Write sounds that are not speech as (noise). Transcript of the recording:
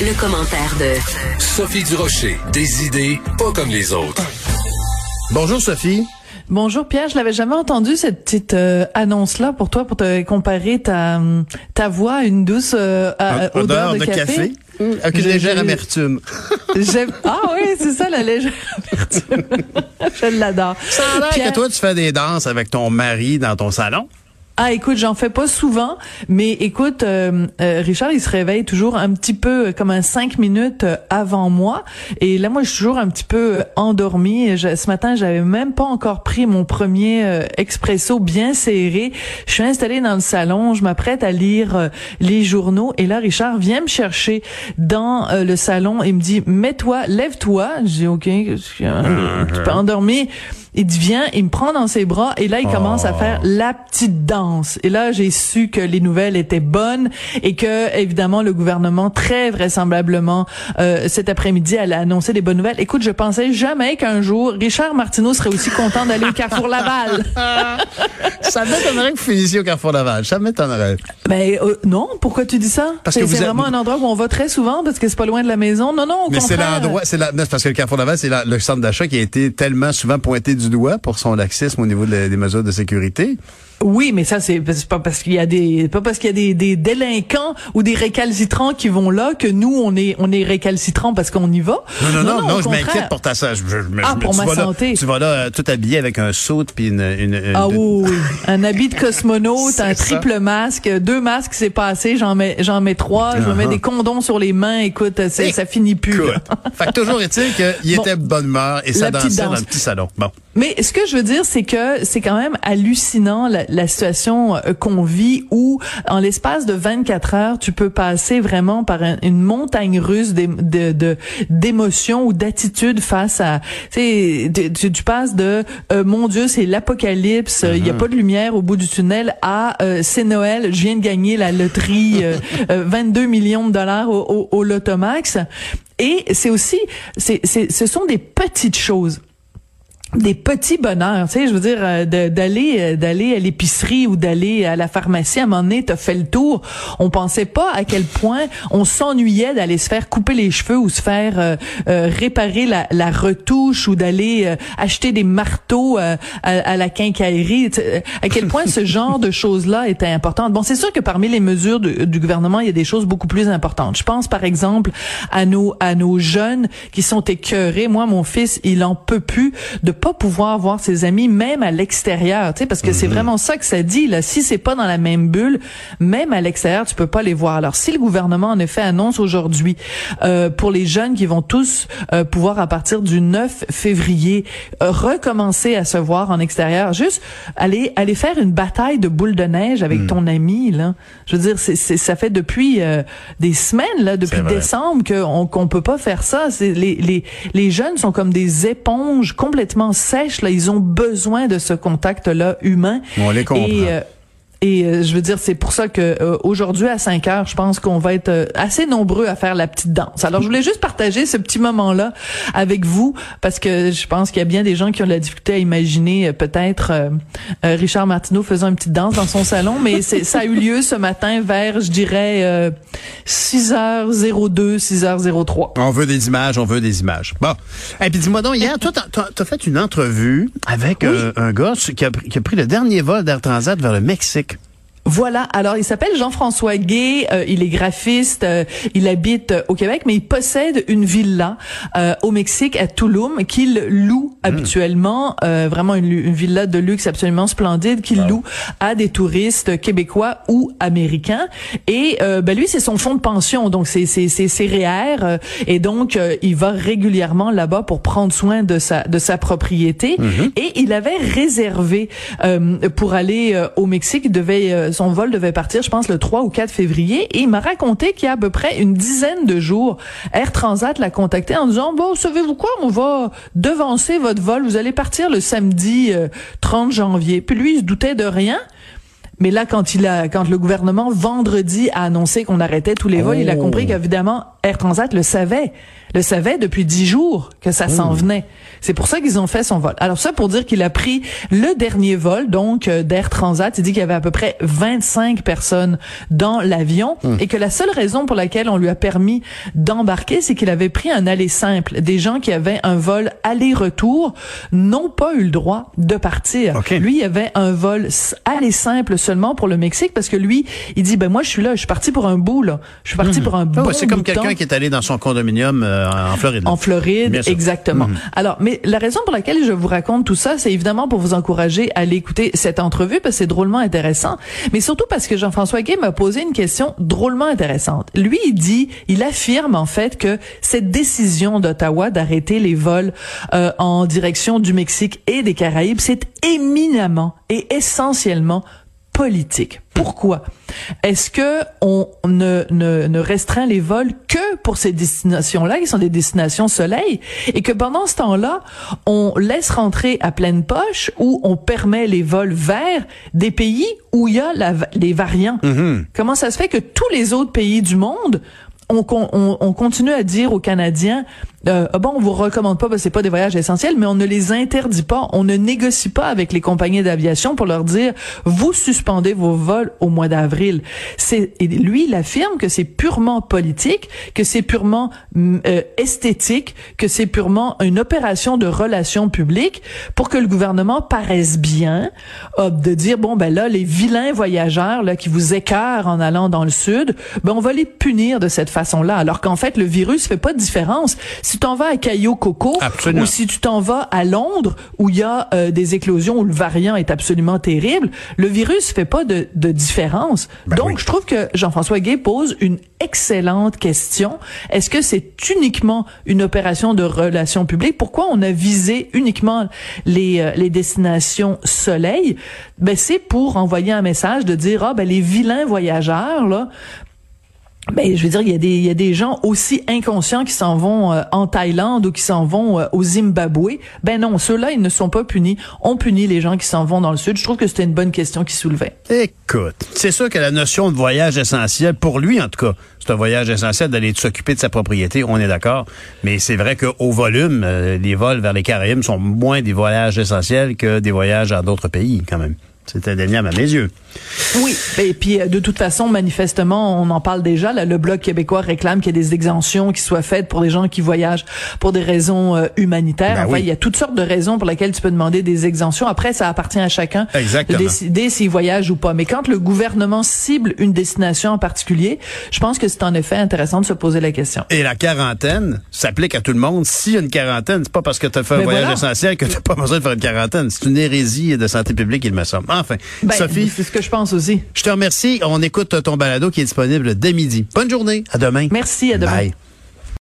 Le, commentaire de Sophie Durocher. Des idées pas comme les autres. Bonjour Sophie. Bonjour Pierre, je l'avais jamais entendu cette petite euh, annonce là pour toi pour te comparer ta ta voix à une douce euh, odeur, de, café. Avec une légère amertume. ah oui, c'est ça la légère amertume. (laughs) je l'adore. Ça a l'air que toi tu fais des danses avec ton mari dans ton salon. Ah, écoute, j'en fais pas souvent, mais écoute, euh, euh, Richard, il se réveille toujours un petit peu euh, comme un cinq minutes avant moi, et là, moi, je suis toujours un petit peu endormie. ce matin, j'avais même pas encore pris mon premier expresso bien serré. Je suis installée dans le salon, je m'apprête à lire les journaux, et là, Richard vient me chercher dans le salon et me dit, mets-toi, lève-toi. Je dis, ok, tu peux endormir. Il vient, il me prend dans ses bras et là, il commence à faire la petite danse. Et là, j'ai su que les nouvelles étaient bonnes et que, évidemment, le gouvernement, très vraisemblablement, euh, cet après-midi, allait annoncer des bonnes nouvelles. Écoute, je pensais jamais qu'un jour, Richard Martineau serait aussi content d'aller au Carrefour Laval. (laughs) ça m'étonnerait que vous finissiez au Carrefour Laval. Ça m'étonnerait. Ben, euh, non. Pourquoi tu dis ça? Parce que c'est vraiment un endroit où on va très souvent parce que c'est pas loin de la maison. Non, non, au Mais c'est l'endroit, c'est la, parce que le Carrefour Laval, c'est le centre d'achat qui a été tellement souvent pointé du doigt pour son laxisme au niveau des mesures de sécurité. Oui, mais ça c'est pas parce qu'il y a des pas parce qu'il y a des, des, délinquants ou des récalcitrants qui vont là que nous on est on est récalcitrants parce qu'on y va. Non non non, non, je m'inquiète pour ta ça. Je, ah, pour ma santé. tu vas là euh, tout habillé avec un saut puis une, une, Ah (laughs) oui, un habit de cosmonaute, un triple masque, deux masques c'est passé, j'en mets j'en mets trois, je me mets uh-huh. des condoms sur les mains, écoute, ça finit plus. fait que toujours est-il qu'il (laughs) était de bonne humeur et ça dansait dans le petit salon. Bon. Mais ce que je veux dire c'est que c'est quand même hallucinant la, la situation euh, qu'on vit où, en l'espace de 24 heures, tu peux passer vraiment par une montagne russe de d'émotions ou d'attitudes face à, tu, tu passes de euh, mon Dieu, c'est l'apocalypse, il y a mm-hmm. pas de lumière au bout du tunnel à euh, c'est Noël, je viens de gagner la loterie, (laughs) 22 millions de dollars au, au, au Lotomax. Et c'est aussi, c'est, ce sont des petites choses des petits bonheurs, tu sais, je veux dire euh, d'aller euh, d'aller à l'épicerie ou d'aller à la pharmacie à un moment donné, t'as fait le tour. On pensait pas à quel point on s'ennuyait d'aller se faire couper les cheveux ou se faire euh, réparer la, la, retouche ou d'aller acheter des marteaux à, à, la quincaillerie. À quel point ce (laughs) genre de choses-là était important. Bon, c'est sûr que parmi les mesures du gouvernement, il y a des choses beaucoup plus importantes. Je pense par exemple à nos à nos jeunes qui sont écœurés. Moi, mon fils, il en peut plus de pas pouvoir voir ses amis même à l'extérieur, tu sais parce que c'est mhm. vraiment ça que ça dit là, si c'est pas dans la même bulle, même à l'extérieur, tu peux pas les voir. Alors si le gouvernement en effet annonce aujourd'hui euh, pour les jeunes qui vont tous euh, pouvoir à partir du 9 février euh, recommencer à se voir en extérieur, juste aller aller faire une bataille de boules de neige avec mhm. ton ami là. Je veux dire c'est ça fait depuis euh, des semaines là, depuis décembre qu'on qu'on peut pas faire ça, c'est les les les jeunes sont comme des éponges complètement sèche là, ils ont besoin de ce contact là humain. On les comprend. Euh, et euh, je veux dire, c'est pour ça que euh, aujourd'hui à 5 heures, je pense qu'on va être euh, assez nombreux à faire la petite danse. Alors, je voulais juste partager ce petit moment-là avec vous parce que je pense qu'il y a bien des gens qui ont de la difficulté à imaginer peut-être Richard Martineau faisant une petite danse dans son salon, mais ça a eu lieu ce matin vers, je dirais, 6h02, 6h03. On veut des images, on veut des images. Bon. Et puis dis-moi donc, hier, toi, t'as as fait une entrevue avec un gars qui a, qui a pris le dernier vol d'Air Transat vers le Mexique. Voilà. Alors, il s'appelle Jean-François Gay. Euh, il est graphiste. Euh, il habite euh, au Québec, mais il possède une villa au Mexique, à Tulum, qu'il loue hmm. habituellement. vraiment une, villa de luxe absolument splendide qu'il loue à des touristes québécois ou américains. Et ben lui, c'est son fonds de pension. Donc, c'est c'est c'est REER. et donc, il va régulièrement là-bas pour prendre soin de sa de sa propriété. Hmm. Et il avait réservé pour aller au Mexique. Il devait son vol devait partir, je pense, le 3 ou 4 février. Et il m'a raconté qu'il y a à peu près une dizaine de jours, Air Transat l'a contacté en disant, bon, savez-vous quoi, on va devancer votre vol. Vous allez partir le samedi 30 euh, janvier. Puis lui, il se doutait de rien. Mais là, quand il a, quand le gouvernement vendredi a annoncé qu'on arrêtait tous les vols, il a Oh. compris qu'évidemment Air Transat le savait, le savait depuis dix jours que ça Oh. s'en venait. C'est pour ça qu'ils ont fait son vol. Alors ça pour dire qu'il a pris le dernier vol, donc euh, d'Air Transat. Il dit qu'il y avait à peu près 25 personnes dans l'avion Hmm. et que la seule raison pour laquelle on lui a permis d'embarquer, c'est qu'il avait pris un aller simple. Des gens qui avaient un vol aller-retour n'ont pas eu le droit de partir. OK. Lui, il avait un vol aller simple seulement pour le Mexique parce que lui, il dit ben moi je suis là, je suis parti pour un bout là, je suis parti pour un Ah bon ouais, c'est comme bout quelqu'un qui est allé dans son condominium euh, en Floride. En Floride, sûr. Mhm. exactement. Alors, mais la raison pour laquelle je vous raconte tout ça, c'est évidemment pour vous encourager à aller écouter cette entrevue parce que c'est drôlement intéressant, mais surtout parce que Jean-François Gay m'a posé une question drôlement intéressante. Lui, il dit, il affirme en fait que cette décision d'Ottawa d'arrêter les vols euh, en direction du Mexique et des Caraïbes, c'est éminemment et essentiellement politique. Pourquoi? Est-ce que on ne, ne, ne restreint les vols que pour ces destinations-là, qui sont des destinations soleil, et que pendant ce temps-là, on laisse rentrer à pleine poche ou on permet les vols vers des pays où il y a la, les variants? Comment ça se fait que tous les autres pays du monde on, on, on continue à dire aux Canadiens, euh, Ah bon, on vous recommande pas parce que c'est pas des voyages essentiels, mais on ne les interdit pas, on ne négocie pas avec les compagnies d'aviation pour leur dire, vous suspendez vos vols au mois d'avril. C'est et lui, il affirme que c'est purement politique, que c'est purement mm, euh, esthétique, que c'est purement une opération de relations publiques pour que le gouvernement paraisse bien, euh, de dire bon ben là les vilains voyageurs là qui vous écœurent en allant dans le sud, ben on va les punir de cette façon-là, alors qu'en fait le virus fait pas de différence. Si tu t'en vas à Cayo Coco Absolument. ou si tu t'en vas à Londres où il y a euh, des éclosions où le variant est absolument terrible, le virus fait pas de, de différence. Ben Donc oui. je trouve que Jean-François Gay pose une excellente question. Est-ce que c'est uniquement une opération de relations publiques? Pourquoi on a visé uniquement les euh, les destinations soleil? Ben c'est pour envoyer un message de dire ah ben les vilains voyageurs là ben, je veux dire, il y a des, il y a des gens aussi inconscients qui s'en vont euh, en Thaïlande ou qui s'en vont euh, au Zimbabwe. Ben non, ceux-là, ils ne sont pas punis. On punit les gens qui s'en vont dans le sud. Je trouve que c'était une bonne question qui soulevait. Écoute, c'est sûr que la notion de voyage essentiel, pour lui en tout cas, c'est un voyage essentiel d'aller s'occuper de sa propriété, on est d'accord. Mais c'est vrai qu'au volume, euh, les vols vers les Caraïbes sont moins des voyages essentiels que des voyages dans d'autres pays, quand même. C'est indéniable à mes yeux. Oui, et puis euh, de toute façon, manifestement, on en parle déjà. Là, le bloc québécois réclame qu'il y ait des exemptions qui soient faites pour les gens qui voyagent pour des raisons euh, humanitaires. Ben enfin, oui. il y a toutes sortes de raisons pour lesquelles tu peux demander des exemptions. Après, ça appartient à chacun Exactement. de décider s'il voyage ou pas. Mais quand le gouvernement cible une destination en particulier, je pense que c'est en effet intéressant de se poser la question. Et la quarantaine s'applique à tout le monde. S'il y a une quarantaine, c'est pas parce que tu as fait un Mais voyage voilà. essentiel que tu n'as pas besoin de faire une quarantaine. C'est une hérésie de santé publique, il me semble. Enfin, Ben, Sophie, c'est ce que je pense aussi. je te remercie. On écoute ton balado qui est disponible dès midi. Bonne journée. À demain. Merci, à demain. Bye.